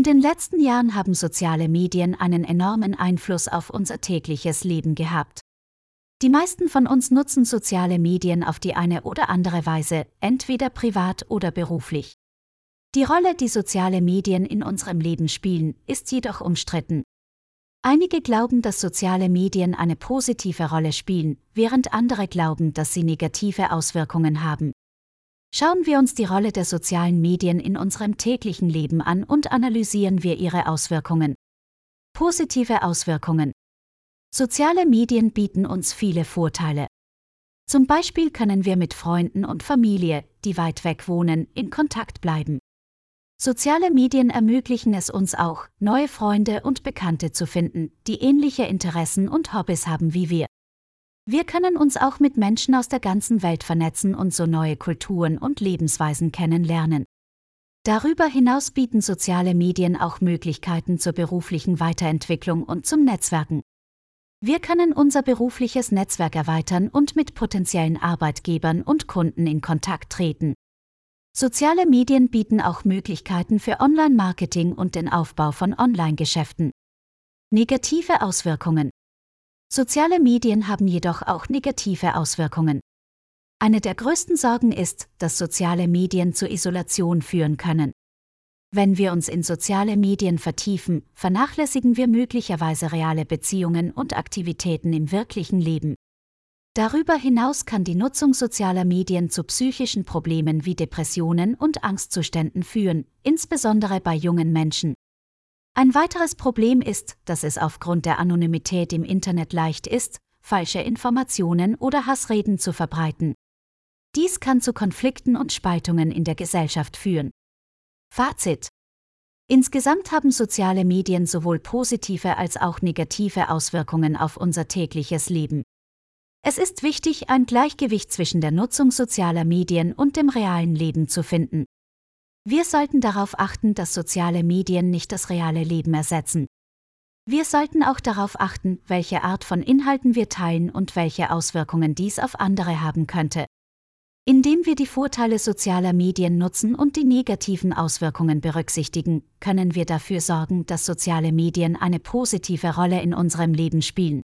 In den letzten Jahren haben soziale Medien einen enormen Einfluss auf unser tägliches Leben gehabt. Die meisten von uns nutzen soziale Medien auf die eine oder andere Weise, entweder privat oder beruflich. Die Rolle, die soziale Medien in unserem Leben spielen, ist jedoch umstritten. Einige glauben, dass soziale Medien eine positive Rolle spielen, während andere glauben, dass sie negative Auswirkungen haben. Schauen wir uns die Rolle der sozialen Medien in unserem täglichen Leben an und analysieren wir ihre Auswirkungen. Positive Auswirkungen. Soziale Medien bieten uns viele Vorteile. Zum Beispiel können wir mit Freunden und Familie, die weit weg wohnen, in Kontakt bleiben. Soziale Medien ermöglichen es uns auch, neue Freunde und Bekannte zu finden, die ähnliche Interessen und Hobbys haben wie wir. Wir können uns auch mit Menschen aus der ganzen Welt vernetzen und so neue Kulturen und Lebensweisen kennenlernen. Darüber hinaus bieten soziale Medien auch Möglichkeiten zur beruflichen Weiterentwicklung und zum Netzwerken. Wir können unser berufliches Netzwerk erweitern und mit potenziellen Arbeitgebern und Kunden in Kontakt treten. Soziale Medien bieten auch Möglichkeiten für Online-Marketing und den Aufbau von Online-Geschäften. Negative Auswirkungen. Soziale Medien haben jedoch auch negative Auswirkungen. Eine der größten Sorgen ist, dass soziale Medien zur Isolation führen können. Wenn wir uns in soziale Medien vertiefen, vernachlässigen wir möglicherweise reale Beziehungen und Aktivitäten im wirklichen Leben. Darüber hinaus kann die Nutzung sozialer Medien zu psychischen Problemen wie Depressionen und Angstzuständen führen, insbesondere bei jungen Menschen. Ein weiteres Problem ist, dass es aufgrund der Anonymität im Internet leicht ist, falsche Informationen oder Hassreden zu verbreiten. Dies kann zu Konflikten und Spaltungen in der Gesellschaft führen. Fazit Insgesamt haben soziale Medien sowohl positive als auch negative Auswirkungen auf unser tägliches Leben. Es ist wichtig, ein Gleichgewicht zwischen der Nutzung sozialer Medien und dem realen Leben zu finden. Wir sollten darauf achten, dass soziale Medien nicht das reale Leben ersetzen. Wir sollten auch darauf achten, welche Art von Inhalten wir teilen und welche Auswirkungen dies auf andere haben könnte. Indem wir die Vorteile sozialer Medien nutzen und die negativen Auswirkungen berücksichtigen, können wir dafür sorgen, dass soziale Medien eine positive Rolle in unserem Leben spielen.